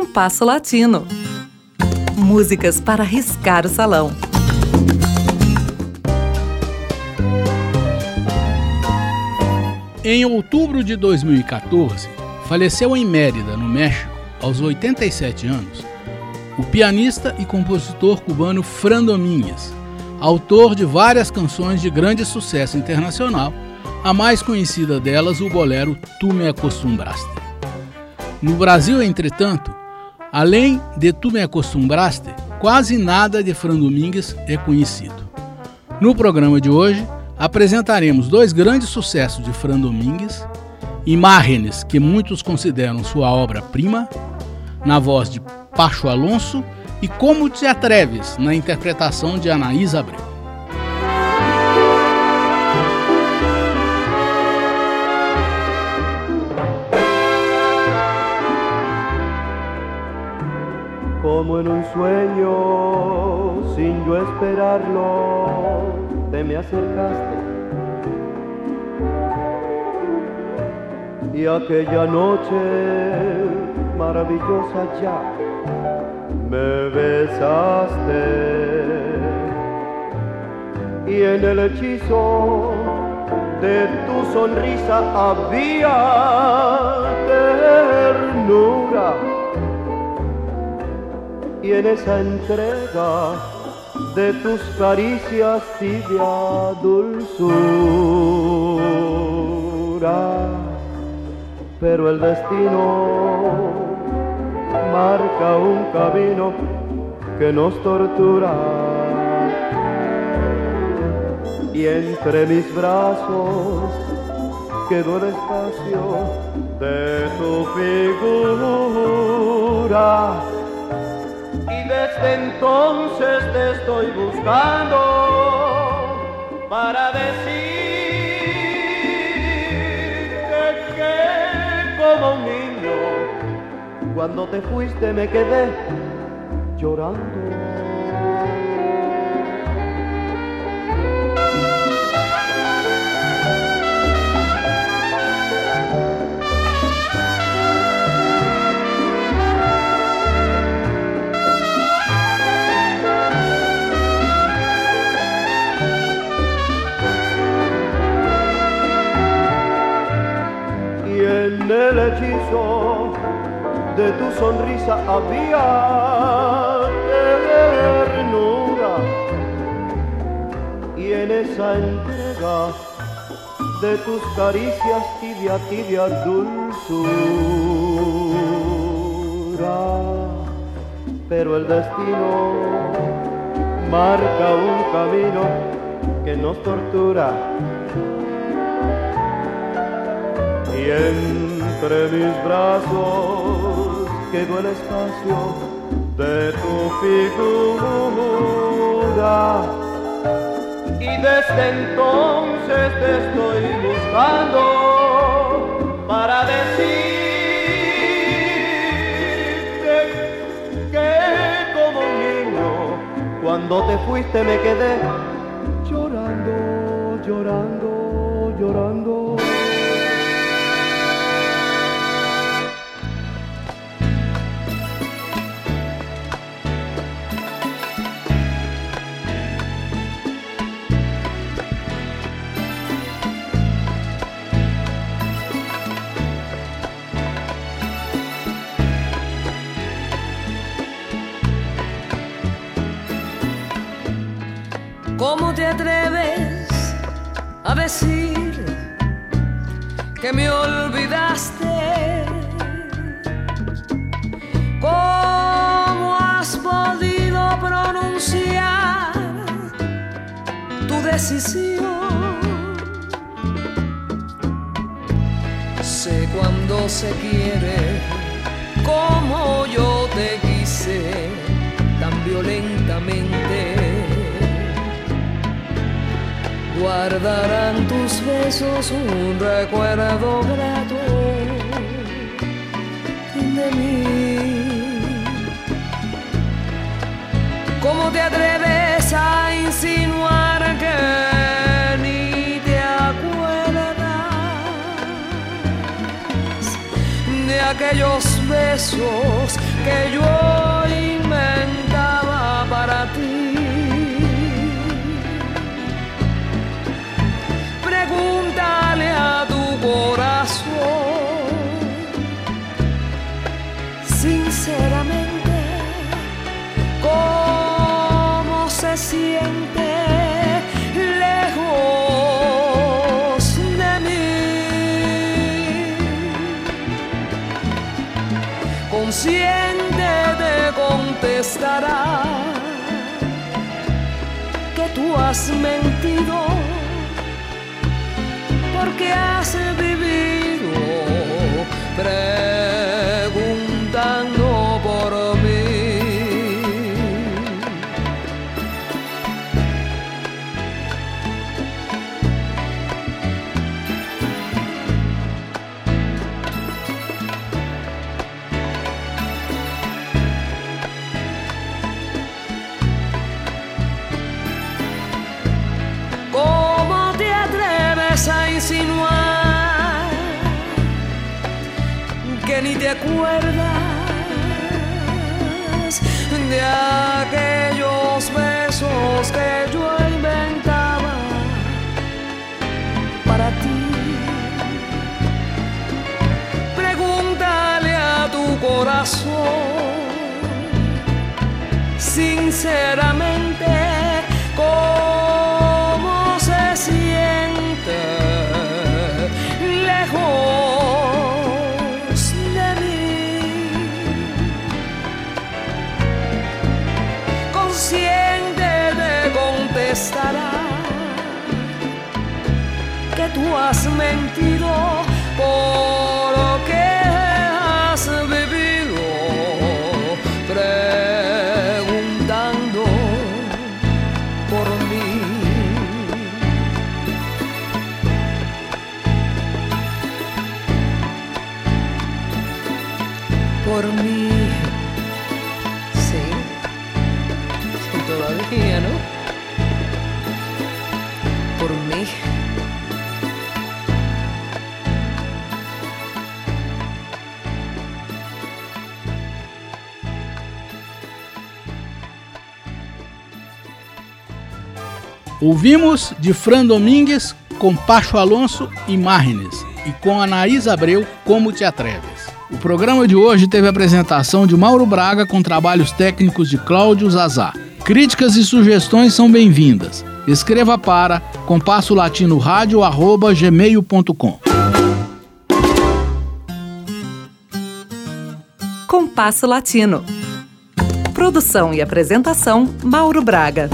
Compasso Latino. Músicas para riscar o salão. Em outubro de 2014, faleceu em Mérida, no México, aos 87 anos, o pianista e compositor cubano Fran Domingues, autor de várias canções de grande sucesso internacional, a mais conhecida delas o bolero Tu Me Acostumbraste. No Brasil, entretanto, além de Tu Me Acostumbraste, quase nada de Fran Domingues é conhecido. No programa de hoje, apresentaremos dois grandes sucessos de Fran Domingues, Imágenes, que muitos consideram sua obra-prima, na voz de Pacho Alonso, e Como Te Atreves, na interpretação de Anaísa Abreu. Como en un sueño, sin yo esperarlo, te me acercaste. Y aquella noche maravillosa ya me besaste. Y en el hechizo de tu sonrisa había ternura. Y en esa entrega de tus caricias tibia dulzura. Pero el destino marca un camino que nos tortura. Y entre mis brazos quedó el espacio de tu figura desde entonces te estoy buscando para decirte que como un niño, cuando te fuiste me quedé llorando. Tu sonrisa había ternura y en esa entrega de tus caricias tibia, tibia dulzura. Pero el destino marca un camino que nos tortura y entre mis brazos quedó el espacio de tu figura. Y desde entonces te estoy buscando para decirte que como niño, cuando te fuiste me quedé llorando, llorando, llorando. ¿Cómo te atreves a decir que me olvidaste? ¿Cómo has podido pronunciar tu decisión? Sé cuando se quiere, como yo te quise guardarán tus besos un recuerdo grato de mí. ¿Cómo te atreves a insinuar que ni te acuerdas de aquellos besos que yo consciente te contestará que tú has mentido porque has vivido ni te acuerdas de aquellos besos que yo inventaba para ti? Pregúntale a tu corazón sinceramente contestará que tú has mentido porque Ouvimos de Fran Domingues com Pacho Alonso e Marrines e com Anaís Abreu Como Te Atreves. O programa de hoje teve a apresentação de Mauro Braga com trabalhos técnicos de Cláudio Zazá. Críticas e sugestões são bem-vindas. Escreva para compasso latino rádio arroba gmail.com. Compasso Latino. Produção e apresentação Mauro Braga.